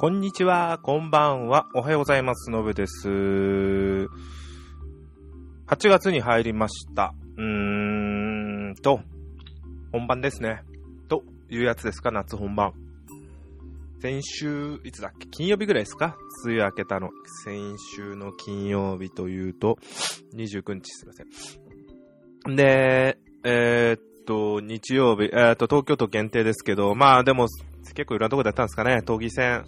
こんにちは、こんばんは、おはようございます、のぶです。8月に入りました。うーんと、本番ですね。というやつですか、夏本番。先週、いつだっけ？金曜日ぐらいですか？梅雨明けたの。先週の金曜日というと、29日すいません。で、えーっと、日曜日、えーっと、東京都限定ですけど、まあでも、結構いろんなとこでやったんですかね。都議選、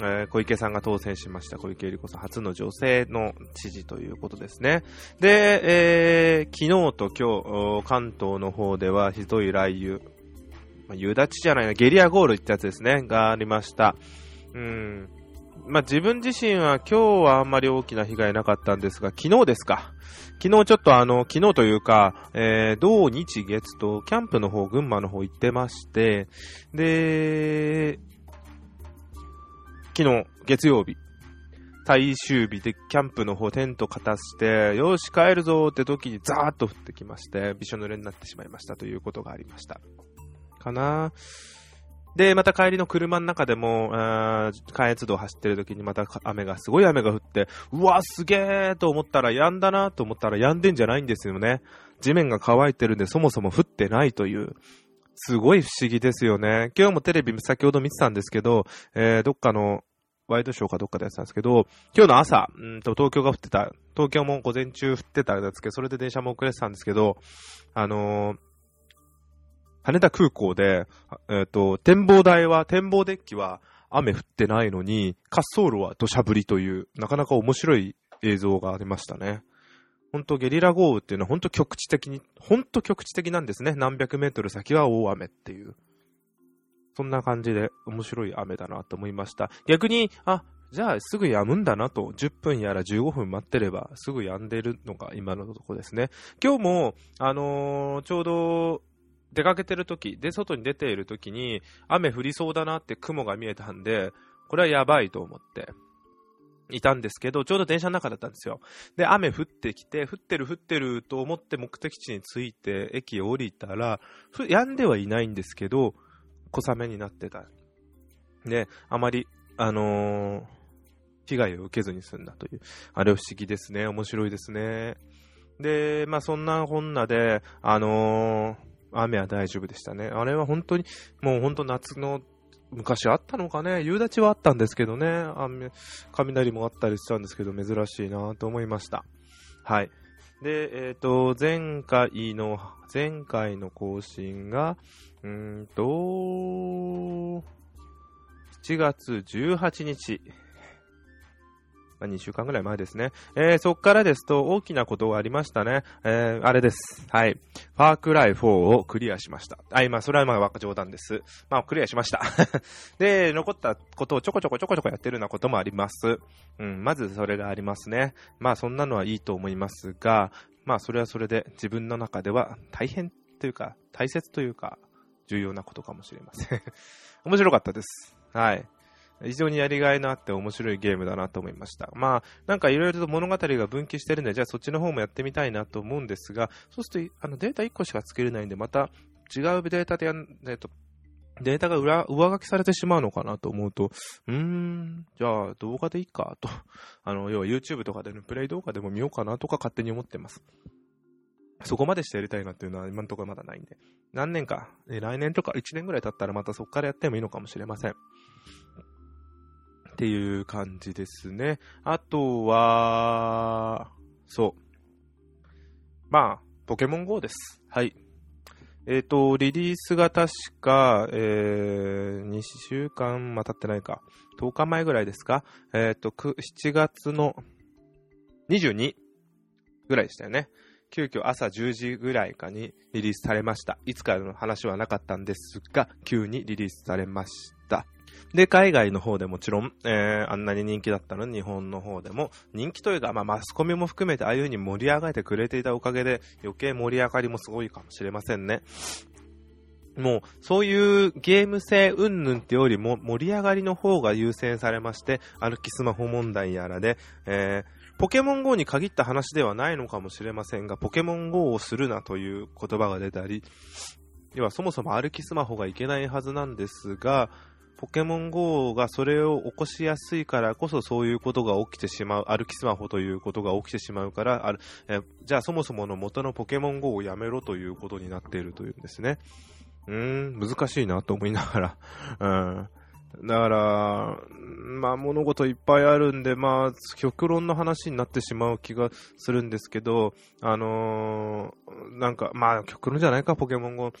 えー小池さんが当選しました。小池百合子さん初の女性の知事ということですね。で、えー昨日と今日、関東の方ではひどい雷雨、まあ、夕立ちじゃないな、ゲリラ豪雨ってやつですね、がありました。うん。まあ、自分自身は今日はあんまり大きな被害なかったんですが、昨日ですか。昨日ちょっとあの、昨日というか、えー、土日月とキャンプの方、群馬の方行ってまして、で、昨日、月曜日、最終日でキャンプの方テント片して、よし帰るぞって時にザーッと降ってきまして、びしょ濡れになってしまいましたということがありました。かなで、また帰りの車の中でも、関越道走ってる時にまた雨が、すごい雨が降って、うわ、すげーと思ったら止んだなと思ったら止んでんじゃないんですよね。地面が乾いてるんでそもそも降ってないという。すごい不思議ですよね。今日もテレビ先ほど見てたんですけど、えー、どっかのワイドショーかどっかでやってたんですけど、今日の朝、うんと東京が降ってた、東京も午前中降ってたんですけど、それで電車も遅れてたんですけど、あのー羽田空港で、えっ、と、展望台は、展望デッキは雨降ってないのに、滑走路は土砂降りという、なかなか面白い映像がありましたね。本当ゲリラ豪雨っていうのは本当局地的に、本当局地的なんですね。何百メートル先は大雨っていう。そんな感じで面白い雨だなと思いました。逆に、あ、じゃあすぐ止むんだなと、10分やら15分待ってればすぐ止んでるのが今のとこですね。今日も、あのーちょうど出かけてる時で、外に出ている時に雨降りそうだなって雲が見えたんで、これはやばいと思って。いたんですけど、ちょうど電車の中だったんですよ。で、雨降ってきて、降ってる降ってると思って目的地に着いて、駅を降りたら、ふ止んではいないんですけど、小雨になってた。で、あまり、あのー被害を受けずに済んだという。あれは不思議ですね。面白いですね。で、まあそんなこんなで、あのー雨は大丈夫でしたね。あれは本当に、もう本当夏の、昔あったのかね夕立はあったんですけどね。雨、雷もあったりしたんですけど、珍しいなと思いました。はい。で、えっ、と、前回の、前回の更新が、うんと、7月18日。まあ、2週間ぐらい前ですね。えー、そっからですと大きなことがありましたね。えー、あれです。はい。ファークライ4をクリアしました。はい、まあ、それはまあ、冗談です。まあ、クリアしました。で、残ったことをちょこちょこちょこちょこやってるようなこともあります。うん、まずそれがありますね。まあ、そんなのはいいと思いますが、まあ、それはそれで自分の中では大変というか、大切というか、重要なことかもしれません。面白かったです。はい。非常にやりがいのあって面白いゲームだなと思いました。まあ、なんかいろいろと物語が分岐してるんで、じゃあそっちの方もやってみたいなと思うんですが、そうするとあのデータ1個しか作れないんで、また違うデータでやん、えっと、データが裏上書きされてしまうのかなと思うと、うーん、じゃあ動画でいいかと。あの、要は YouTube とかでのプレイ動画でも見ようかなとか勝手に思ってます。そこまでしてやりたいなっていうのは今のところまだないんで。何年か、え来年とか1年ぐらい経ったらまたそこからやってもいいのかもしれません。っていう感じですね。あとは、そう。まあ、ポケモン GO です。はい。えっ、と、リリースが確か、えー、2週間、まあ、経ってないか。10日前ぐらいですか。えっ、と、く7月の22ぐらいでしたよね。急遽朝10時ぐらいかにリリースされました。いつからの話はなかったんですが、急にリリースされました。で、海外の方でもちろん、えー、あんなに人気だったのに日本の方でも、人気というか、まあ、マスコミも含めてああいう風に盛り上がってくれていたおかげで、余計盛り上がりもすごいかもしれませんね。もう、そういうゲーム性云々ってよりも盛り上がりの方が優先されまして、歩きスマホ問題やらで、えー、ポケモン GO に限った話ではないのかもしれませんが、ポケモン GO をするなという言葉が出たり、要はそもそも歩きスマホがいけないはずなんですが、ポケモン GO がそれを起こしやすいからこそそういうことが起きてしまう、歩きスマホということが起きてしまうから、あるえじゃあそもそもの元のポケモン GO をやめろということになっているというんですね。うーん、難しいなと思いながら、うん。だから、まあ物事いっぱいあるんで、まあ極論の話になってしまう気がするんですけど、あのー、なんか、まあ極論じゃないか、ポケモン GO。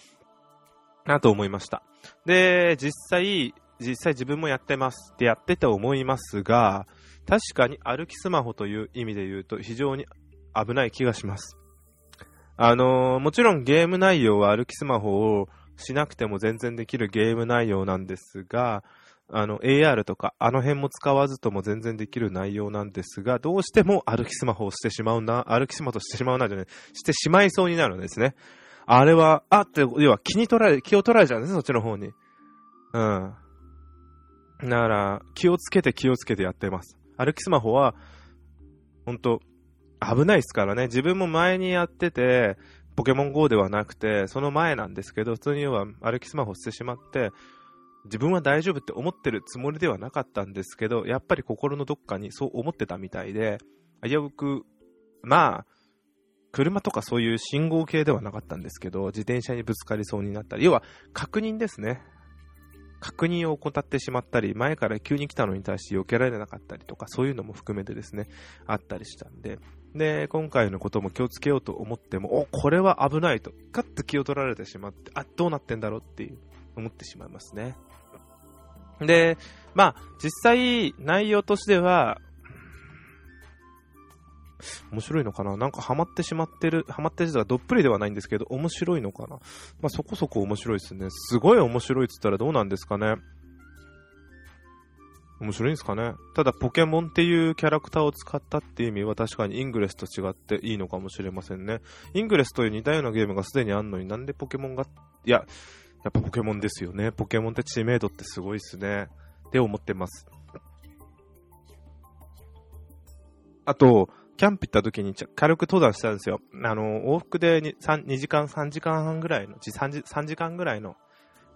なと思いました。で、実際、実際自分もやってますってやってて思いますが、確かに歩きスマホという意味で言うと非常に危ない気がします。あのー、もちろんゲーム内容は歩きスマホをしなくても全然できるゲーム内容なんですが、あの、AR とか、あの辺も使わずとも全然できる内容なんですが、どうしても歩きスマホをしてしまうな、歩きスマホとしてしまうなじゃない、してしまいそうになるんですね。あれは、あって、要は気に取られ、気を取られちゃうんですね、そっちの方に。うん。だから、気をつけて気をつけてやってます。歩きスマホは、ほんと、危ないですからね。自分も前にやってて、ポケモン GO ではなくて、その前なんですけど、普通には歩きスマホしてしまって、自分は大丈夫って思ってるつもりではなかったんですけど、やっぱり心のどっかにそう思ってたみたいで、危うく、まあ、車とかそういう信号系ではなかったんですけど、自転車にぶつかりそうになったり、要は確認ですね。確認を怠ってしまったり、前から急に来たのに対して避けられなかったりとか、そういうのも含めてですね、あったりしたんで、で、今回のことも気をつけようと思っても、お、これは危ないと、ガッと気を取られてしまって、あ、どうなってんだろうっていう、思ってしまいますね。で、まあ、実際、内容としては、面白いのかな？なんかハマってしまってる、ハマってる人はどっぷりではないんですけど、面白いのかな？まあ、そこそこ面白いですね。すごい面白いって言ったらどうなんですかね？面白いんですかね？ただ、ポケモンっていうキャラクターを使ったっていう意味は確かにイングレスと違っていいのかもしれませんね。イングレスという似たようなゲームがすでにあんのになんでポケモンが、いや、やっぱポケモンですよね。ポケモンって知名度ってすごいっすね。って思ってます。あと、キャンプ行った時に軽く登山したんですよ。あの、往復で 2, 2時間、3時間半ぐらいの、3時 ,3 時間ぐらいの、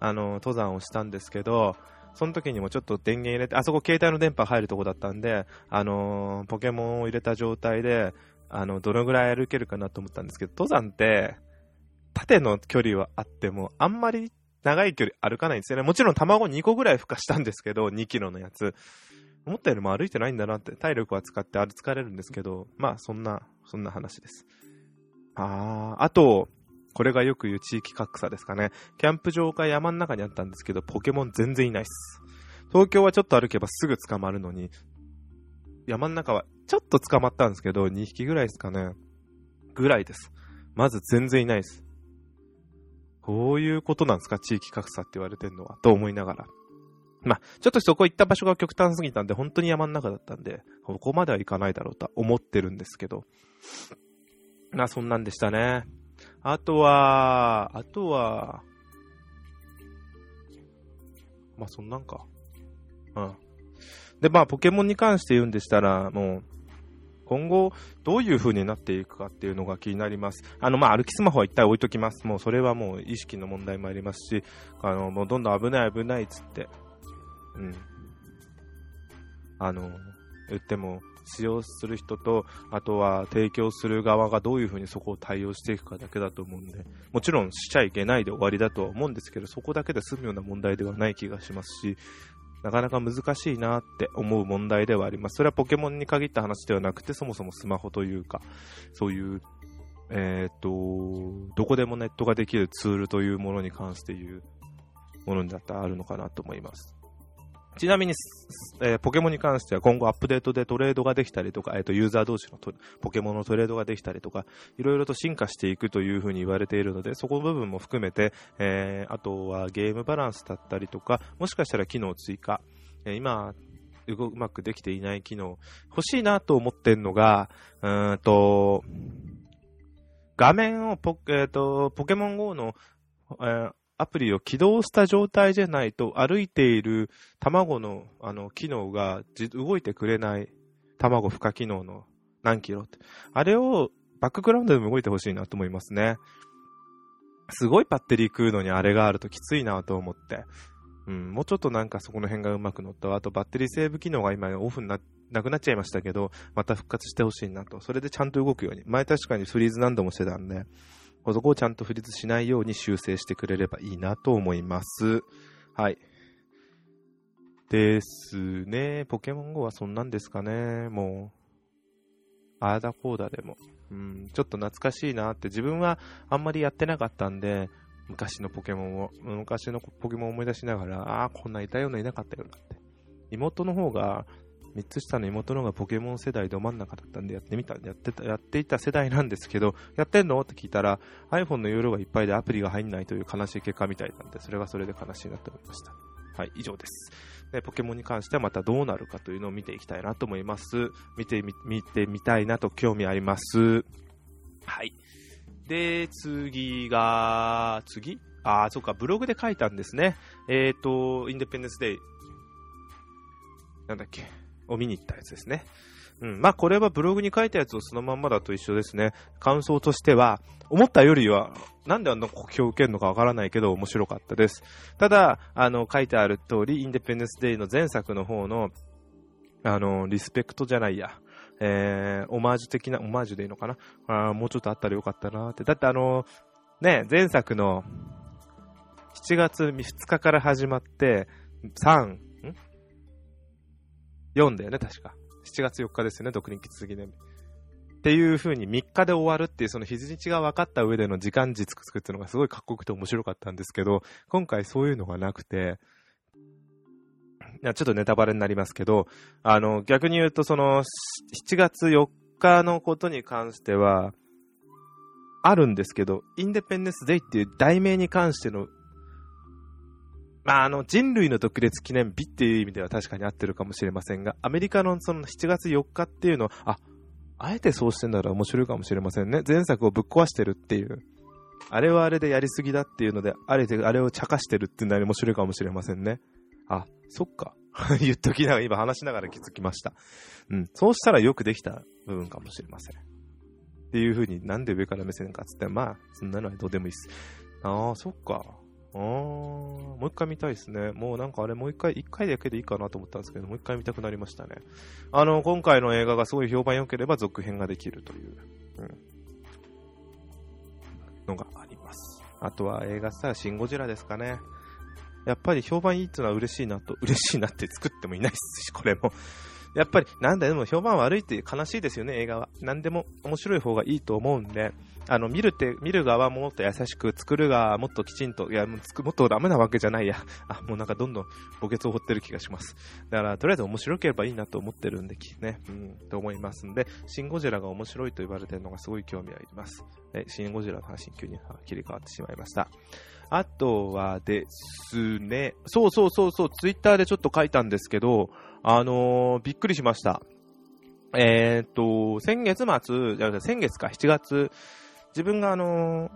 あの、登山をしたんですけど、その時にもちょっと電源入れて、あそこ携帯の電波入るとこだったんで、あの、ポケモンを入れた状態で、あの、どのぐらい歩けるかなと思ったんですけど、登山って、縦の距離はあっても、あんまり長い距離歩かないんですよね。もちろん卵2個ぐらい孵化したんですけど、2キロのやつ。思ったよりも歩いてないんだなって、体力は使って歩疲れるんですけど、まあそんな、そんな話です。あー、あと、これがよく言う地域格差ですかね。キャンプ場が山の中にあったんですけど、ポケモン全然いないっす。東京はちょっと歩けばすぐ捕まるのに、山の中はちょっと捕まったんですけど、2匹ぐらいですかね。ぐらいです。まず全然いないです。こういうことなんですか？地域格差って言われてんのは。と思いながら。まあ、ちょっとそこ行った場所が極端すぎたんで、本当に山の中だったんで、ここまでは行かないだろうと思ってるんですけど。まあ、そんなんでしたね。あとは、あとは、まあ、そんなんか。うん。で、まあ、ポケモンに関して言うんでしたら、もう、今後、どういう風になっていくかっていうのが気になります。あの、まあ、歩きスマホは一体置いときます。もう、それはもう意識の問題もありますし、あの、もうどんどん危ない危ないっつって、うん。あの、言っても、使用する人と、あとは提供する側がどういうふうにそこを対応していくかだけだと思うんで、もちろんしちゃいけないで終わりだとは思うんですけど、そこだけで済むような問題ではない気がしますし、なかなか難しいなって思う問題ではあります。それはポケモンに限った話ではなくて、そもそもスマホというか、そういう、えっ、と、どこでもネットができるツールというものに関して言うものにだったらあるのかなと思います。ちなみに、えー、ポケモンに関しては今後アップデートでトレードができたりとか、えーと、ユーザー同士のポケモンのトレードができたりとか、いろいろと進化していくというふうに言われているので、そこの部分も含めて、えー、あとはゲームバランスだったりとか、もしかしたら機能追加、えー、今、うまくできていない機能、欲しいなと思ってるのが、うんと、画面をポ,、えーと、ポケモン GO の、えー、アプリを起動した状態じゃないと歩いている卵のあの機能が動いてくれない卵孵化機能の何キロって。あれをバックグラウンドでも動いてほしいなと思いますね。すごいバッテリー食うのにあれがあるときついなと思って。うん、もうちょっとなんかそこの辺がうまく乗った。あとバッテリーセーブ機能が今オフにななくなっちゃいましたけど、また復活してほしいなと。それでちゃんと動くように。前確かにフリーズ何度もしてたんで、そこをちゃんとフリーズしないように修正してくれればいいなと思います。はい。ですね。ポケモン GO はそんなんですかね。もう、ああだこうだでも。うん、ちょっと懐かしいなって自分はあんまりやってなかったんで、昔のポケモンを、昔のポケモンを思い出しながら、ああ、こんないたようないなかったよなって。妹の方が、3つ下の妹の方がポケモン世代ど真ん中だったんでやってみた、やってた、やっていた世代なんですけど、やってんの？って聞いたら、iPhone の容量がいっぱいでアプリが入んないという悲しい結果みたいなんで、それがそれで悲しいなと思いました。はい、以上です。でポケモンに関してはまたどうなるかというのを見ていきたいなと思います。見てみ、見てみたいなと興味あります。はい。で、次が、次？ああ、そっか、ブログで書いたんですね。えっ、ー、と、インデペンデンスデイ、なんだっけ、を見に行ったやつですね。うん。まあ、これはブログに書いたやつをそのまんまだと一緒ですね。感想としては、思ったよりは、なんであんな酷評を受けるのかわからないけど、面白かったです。ただ、あの、書いてある通り、インデペンデンスデイの前作の方の、あの、リスペクトじゃないや。えー、オマージュ的な、オマージュでいいのかな？あもうちょっとあったらよかったなって。だってあの、ね、前作の7月2日から始まって、3、?4 だよね、確か。7月4日ですよね、独立記念日。っていう風に3日で終わるっていうその日にちが分かった上での時間軸作っていうのがすごいかっこよくて面白かったんですけど、今回そういうのがなくて、ちょっとネタバレになりますけど、あの、逆に言うとその7月4日のことに関しては、あるんですけど、インデペンデンスデイっていう題名に関してのまあ、あの、人類の独立記念日っていう意味では確かに合ってるかもしれませんが、アメリカのその7月4日っていうのは、あ、あえてそうしてんだら面白いかもしれませんね。前作をぶっ壊してるっていう。あれはあれでやりすぎだっていうので、あれであれを茶化してるっていうのは面白いかもしれませんね。あ、そっか。言っときながら、今話しながら気づきました。うん。そうしたらよくできた部分かもしれません。っていう風になんで上から目線かっつって、まあ、そんなのはどうでもいいっす。ああ、そっか。あー、もう一回見たいですね。もうなんかあれもう一回、一回だけでいいかなと思ったんですけど、もう一回見たくなりましたね。あの、今回の映画がすごい評判良ければ続編ができるという、うん、のがあります。あとは映画したらシン・ゴジラですかね。やっぱり評判いいっていうのは嬉しいなと、嬉しいなって作ってもいないですし、これも。やっぱり、なんだよでも評判悪いって悲しいですよね、映画は。何でも面白い方がいいと思うんで、あの、見るって、見る側ももっと優しく、作る側もっときちんと、いや、もっとダメなわけじゃないや。あ、もうなんかどんどん墓穴を掘ってる気がします。だから、とりあえず面白ければいいなと思ってるんで、ね、うん、と思いますんで、シン・ゴジラが面白いと言われてるのがすごい興味あります。え、シン・ゴジラの話急に切り替わってしまいました。あとはですね、そうそうそうそう、ツイッターでちょっと書いたんですけど、あのー、びっくりしました。えー、っと、先月末、じゃ先月か、7月、自分があの、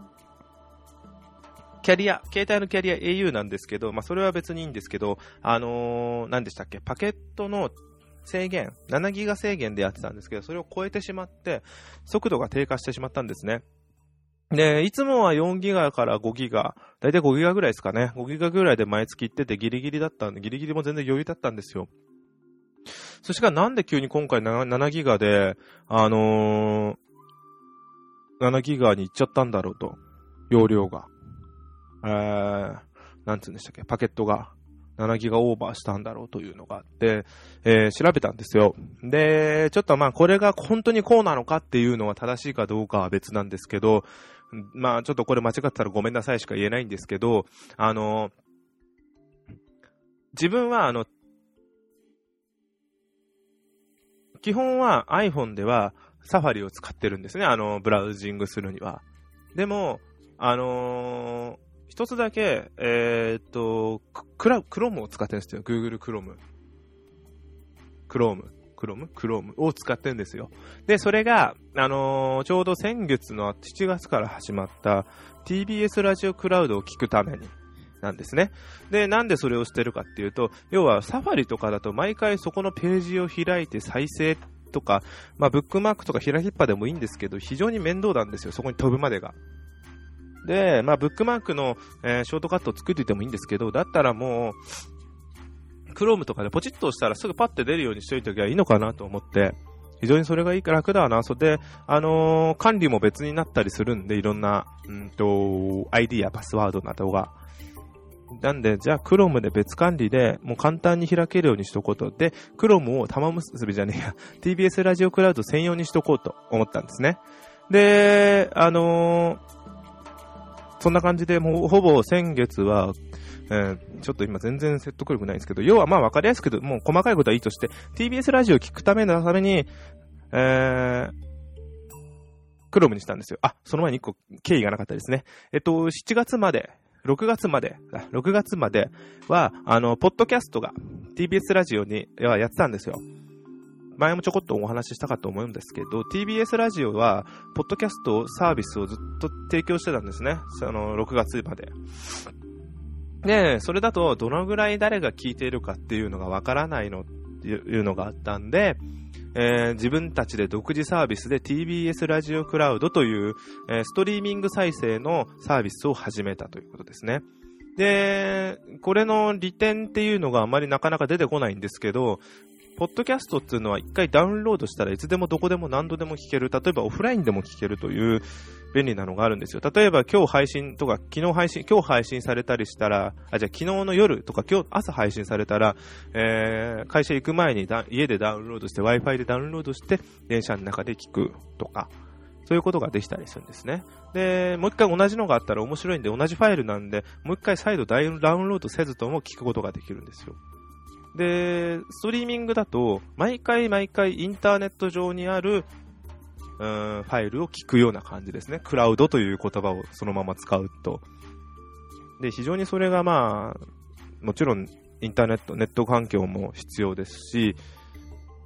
キャリア、携帯のキャリア au なんですけど、まあ、それは別にいいんですけど、あのー、何でしたっけ、パケットの制限、7ギガ制限でやってたんですけど、それを超えてしまって、速度が低下してしまったんですね。で、いつもは4ギガから5ギガ、だいたい5ギガぐらいですかね。5ギガぐらいで毎月行っててギリギリだったんで、ギリギリも全然余裕だったんですよ。そしてなんで急に今回 7, 7ギガで、あのー、7ギガに行っちゃったんだろうと。容量が。えー、なんつうんでしたっけ、パケットが7ギガオーバーしたんだろうというのがあって、えー、調べたんですよ。で、ちょっとまあこれが本当にこうなのかっていうのは正しいかどうかは別なんですけど、まあちょっとこれ間違ってたらごめんなさいしか言えないんですけど、あの、自分はあの、基本は iPhone ではサファリを使ってるんですね、あの、ブラウジングするには。でも、あのー、一つだけ、えー、っと、クラ、クロームを使ってるんですよ。Google Chrome。クローム。クロームクロームを使ってるんですよ。で、それが、あのー、ちょうど先月の7月から始まった TBS ラジオクラウドを聞くために、なんですね。で、なんでそれをしてるかっていうと、要はサファリとかだと毎回そこのページを開いて再生とか、まあ、ブックマークとか開きっぱでもいいんですけど、非常に面倒なんですよ。そこに飛ぶまでが。で、まあ、ブックマークの、えー、ショートカットを作っていてもいいんですけど、だったらもう、Chrome とかでポチッと押したらすぐパッて出るようにしといておけばいいのかなと思って、非常にそれがいいから楽だな。それで、あのー、管理も別になったりするんで、いろんな、うんと、ID やパスワードなどが。なんで、じゃあ Chrome で別管理で、もう簡単に開けるようにしとこうと。で、Chrome を玉結びじゃねえや、TBS ラジオクラウド専用にしとこうと思ったんですね。で、あのー、そんな感じで、もうほぼ先月は、えー、ちょっと今全然説得力ないんですけど、要はまあわかりやすく、もう細かいことはいいとして、TBS ラジオを聞くためのために、えー、クロムにしたんですよ。あ、その前に一個経緯がなかったですね。えっと、7月まで、6月まで、6月までは、あの、ポッドキャストが TBS ラジオにはやってたんですよ。前もちょこっとお話ししたかと思うんですけど、TBS ラジオは、ポッドキャストサービスをずっと提供してたんですね。その、6月まで。で、それだと、どのぐらい誰が聞いているかっていうのがわからないのいうのがあったんで、えー、自分たちで独自サービスで TBS ラジオクラウドという、えー、ストリーミング再生のサービスを始めたということですね。で、これの利点っていうのがあまりなかなか出てこないんですけど、ポッドキャストっていうのは一回ダウンロードしたらいつでもどこでも何度でも聞ける。例えばオフラインでも聞けるという便利なのがあるんですよ。例えば今日配信とか、昨日配信、今日配信されたりしたら、あ、じゃあ昨日の夜とか今日朝配信されたら、えー、会社行く前に家でダウンロードして Wi-Fi でダウンロードして電車の中で聞くとか、そういうことができたりするんですね。で、もう一回同じのがあったら面白いんで、同じファイルなんで、もう一回再度ダウンロードせずとも聞くことができるんですよ。で、ストリーミングだと、毎回毎回インターネット上にある、うん、ファイルを聞くような感じですね。クラウドという言葉をそのまま使うと。で、非常にそれがまあ、もちろんインターネット、ネット環境も必要ですし、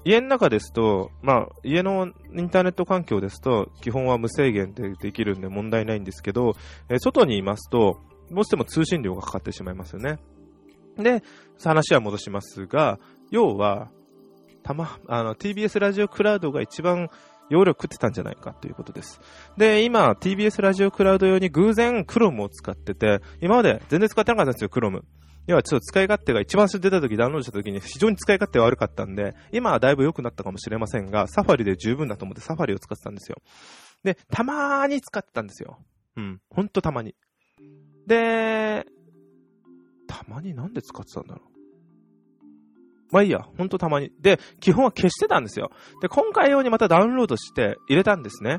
家の中ですと、まあ、家のインターネット環境ですと、基本は無制限でできるんで問題ないんですけど、え外にいますと、どうしても通信料がかかってしまいますよね。で、話は戻しますが、要は、たま、あの、TBS ラジオクラウドが一番容量食ってたんじゃないかということです。で、今、TBS ラジオクラウド用に偶然 Chrome を使ってて、今まで全然使ってなかったんですよ、Chrome。要はちょっと使い勝手が一番最初出た時、ダウンロードした時に非常に使い勝手が悪かったんで、今はだいぶ良くなったかもしれませんが、サファリで十分だと思ってサファリを使ってたんですよ。で、たまーに使ってたんですよ。うん。ほんとたまに。で、たまになんで使ってたんだろう。まあいいや、ほんとたまに。で、基本は消してたんですよ。で、今回用にまたダウンロードして入れたんですね。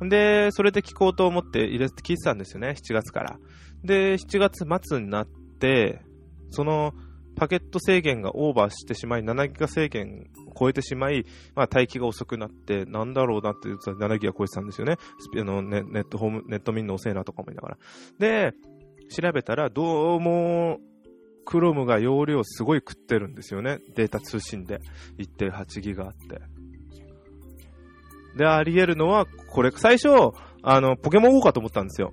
で、それで聞こうと思って入れて聞いてたんですよね、7月から。で、7月末になって、そのパケット制限がオーバーしてしまい、7ギガ制限を超えてしまい、まあ待機が遅くなって、なんだろうなって言って7ギガ超えてたんですよね。あのネネットホーム、ネット見んの遅いなとか思いながら。で、調べたら、どうも、クロムが容量すごい食ってるんですよね。データ通信で。1.8ギガあって。で、あり得るのは、これ、最初、あの、ポケモン GO かと思ったんですよ。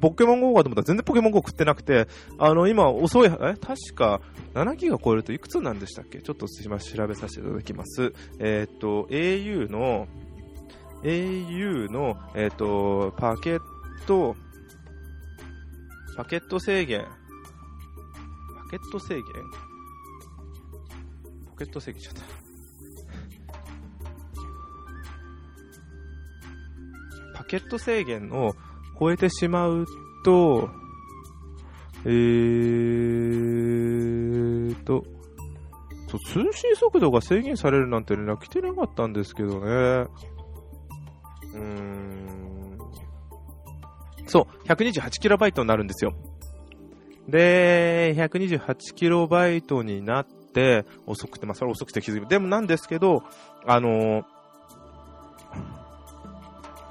ポケモン GO かと思ったら全然ポケモン GO 食ってなくて、あの、今遅い、え？確か7ギガ超えるといくつなんでしたっけ？ちょっと今調べさせていただきます。えっ、と、au の、au の、えっ、と、パケット、パケット制限。パケット制限？ポケット制限ちゃった。パケット制限を超えてしまうと、えーと、通信速度が制限されるなんて連絡来てなかったんですけどね。うーん。そう、128KB になるんですよ。で、128KB になって、遅くて、まあ、それ遅くて気づく。でもなんですけど、あのー、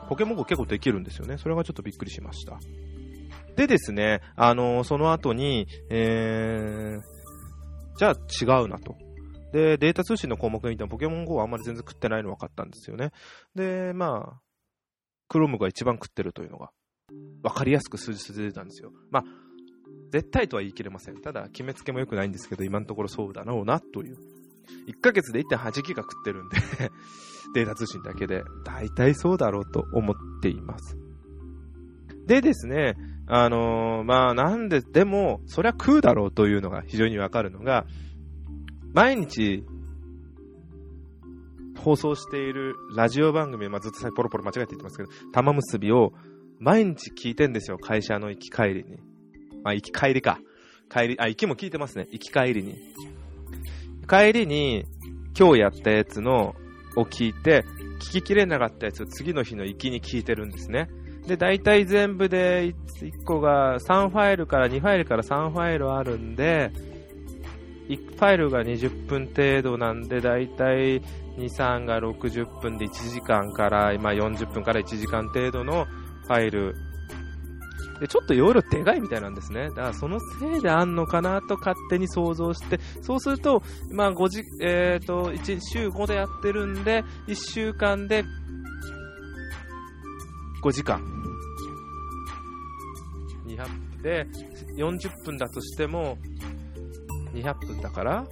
ポケモン GO 結構できるんですよね。それがちょっとびっくりしました。でですね、あのー、その後に、えー、じゃあ違うなと。で、データ通信の項目見てもポケモン GO はあんまり全然食ってないの分かったんですよね。で、まあ、クロムが一番食ってるというのが、分かりやすく数字で出たんですよ。まあ、絶対とは言い切れません。ただ、決めつけも良くないんですけど、今のところそうだろうな、という。1ヶ月で1.8ギガ食ってるんで データ通信だけで、大体そうだろうと思っています。でですね、あのー、まあなんで、でも、そりゃ食うだろうというのが非常にわかるのが、毎日、放送しているラジオ番組、まあ、ずっとポロポロ間違えて言ってますけど、玉結びを毎日聞いてんですよ、会社の行き帰りに。まあ、行き帰りか。帰り、あ、行きも聞いてますね。行き帰りに。帰りに、今日やったやつの、を聞いて、聞ききれなかったやつを次の日の行きに聞いてるんですね。で、大体全部で1個が3ファイルから2ファイルから3ファイルあるんで、1ファイルが20分程度なんで、大体2、3が60分で1時間から、まあ、40分から1時間程度のファイル。で、ちょっと容量でかいみたいなんですね。だからそのせいであんのかなと勝手に想像して、そうすると、まあ5時、えっ、ー、と、1週5でやってるんで、1週間で5時間。200で、40分だとしても、200分だから、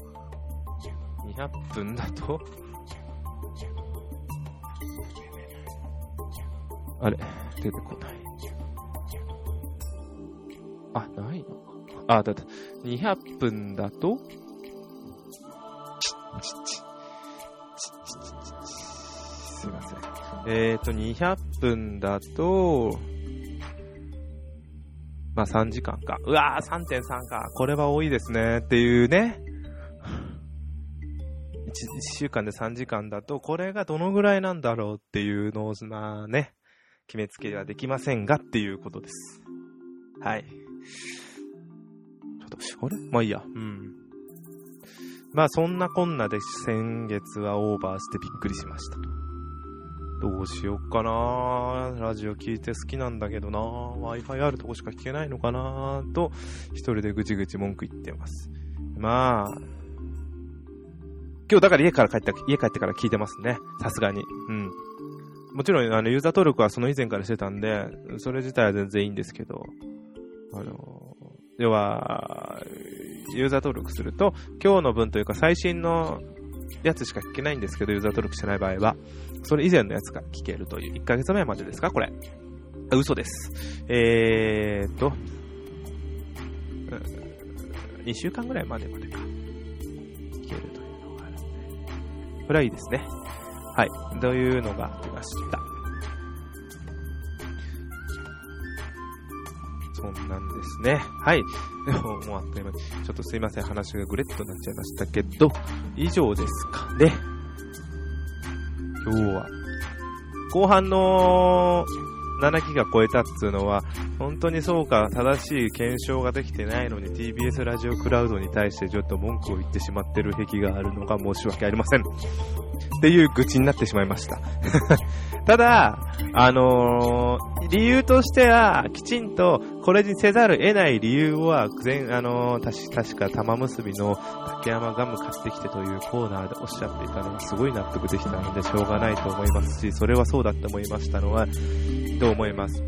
200分だと、あれ？出てこない。あ、ないの。あ、だって、200分だと、すいません。えっ、ー、と、200分だと、まあ3時間か。うわー、3.3か。これは多いですね。っていうね。1, 1週間で3時間だと、これがどのぐらいなんだろうっていうのを、まあね、決めつけはできませんがっていうことです。はい。ちょっと、あれ？まあいいや。うん。まあそんなこんなで先月はオーバーしてびっくりしました。どうしよっかなラジオ聞いて好きなんだけどな Wi-Fi あるとこしか聞けないのかなと、一人でぐちぐち文句言ってます。まあ、今日だから家から帰った、家帰ってから聞いてますね。さすがに。うん。もちろん、あの、ユーザー登録はその以前からしてたんで、それ自体は全然いいんですけど、あの、要は、ユーザー登録すると、今日の分というか最新のやつしか聞けないんですけど、ユーザー登録してない場合は、それ以前のやつが聞けるという、1ヶ月前までですかこれ。あ、嘘です。えーと、2週間ぐらいまでまでか。聞けるというのがあるんで。これはいいですね。はい。というのがありました？そんなんですね。はい。でも、もうあっという間に、ちょっとすいません、話がぐれっとなっちゃいましたけど、以上ですかね。今日は、後半の7ギガ超えたっつうのは、本当にそうか、正しい検証ができてないのに TBS ラジオクラウドに対してちょっと文句を言ってしまってる癖があるのが申し訳ありません。っていう愚痴になってしまいました。ただ、あのー、理由としては、きちんとこれにせざる得ない理由は、全、あのー、確か玉結びの竹山ガム買ってきてというコーナーでおっしゃっていたのがすごい納得できたのでしょうがないと思いますし、それはそうだって思いましたのは、と思います？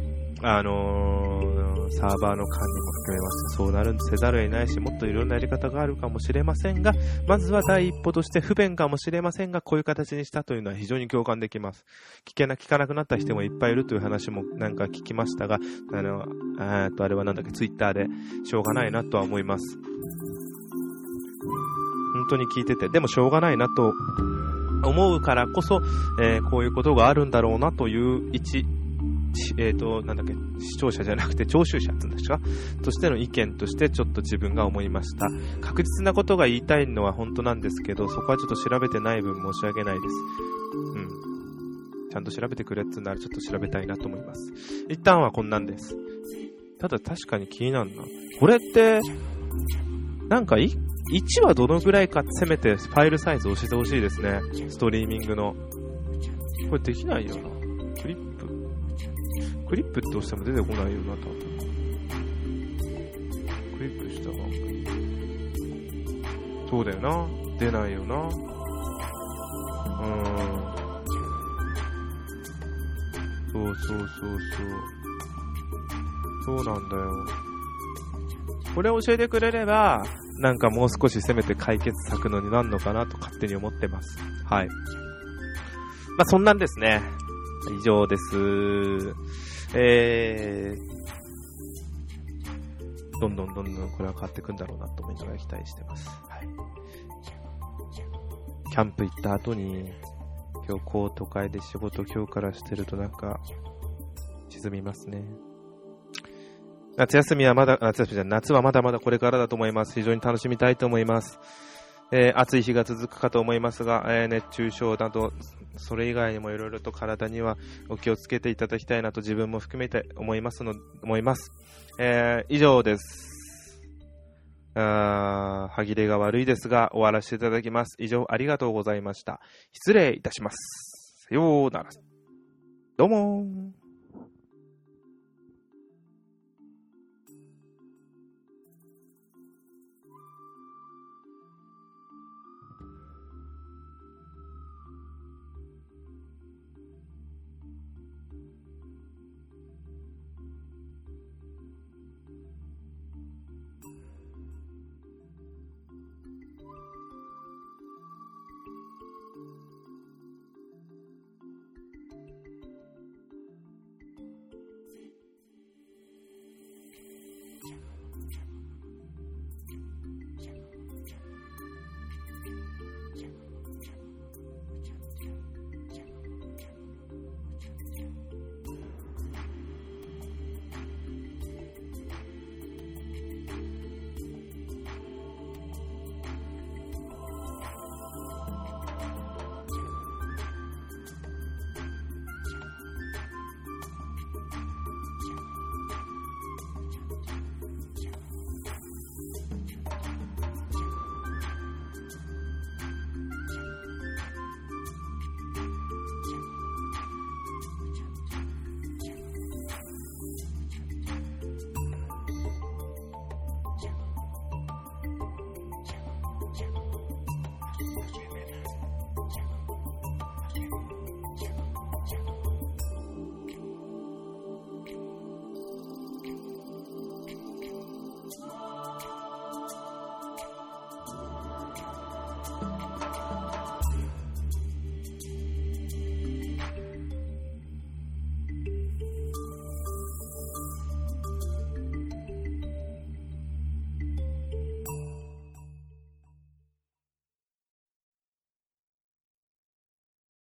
あのー、サーバーの管理も含めまして、そうなるせざるを得ないし、もっといろんなやり方があるかもしれませんが、まずは第一歩として不便かもしれませんが、こういう形にしたというのは非常に共感できます。聞けな、聞かなくなった人もいっぱいいるという話もなんか聞きましたが、あの、えっと、あれはなんだっけ、ツイッターで、しょうがないなとは思います。本当に聞いてて、でもしょうがないなと思うからこそ、えー、こういうことがあるんだろうなという一え、ー、と、なんだっけ、視聴者じゃなくて聴衆者って言うんですか？としての意見としてちょっと自分が思いました。確実なことが言いたいのは本当なんですけど、そこはちょっと調べてない分申し訳ないです。うん。ちゃんと調べてくれってならちょっと調べたいなと思います。一旦はこんなんです。ただ確かに気になるな。これって、なんか1はどのぐらいかせめてファイルサイズを教えてほしいですね。ストリーミングの。これできないよな。クリックリップって押しても出てこないよな、多分。クリップしたまま。そうだよな。出ないよな。うーん。そうそうそうそう。そうなんだよ。これを教えてくれれば、なんかもう少しせめて解決策のになるのかなと勝手に思ってます。はい。まあ、そんなんですね。以上です。えー、どんどんどんどんこれは変わっていくんだろうなと思いながら期待してます。はい。キャンプ行った後に、今日こう都会で仕事今日からしてるとなんか、沈みますね。夏休みはまだ、夏休みじゃ夏はまだまだこれからだと思います。非常に楽しみたいと思います。えー、暑い日が続くかと思いますが、えー、熱中症など、それ以外にもいろいろと体にはお気をつけていただきたいなと自分も含めて思いますの、思います。えー、以上です。あ歯切れが悪いですが、終わらせていただきます。以上、ありがとうございました。失礼いたします。さようなら。どうも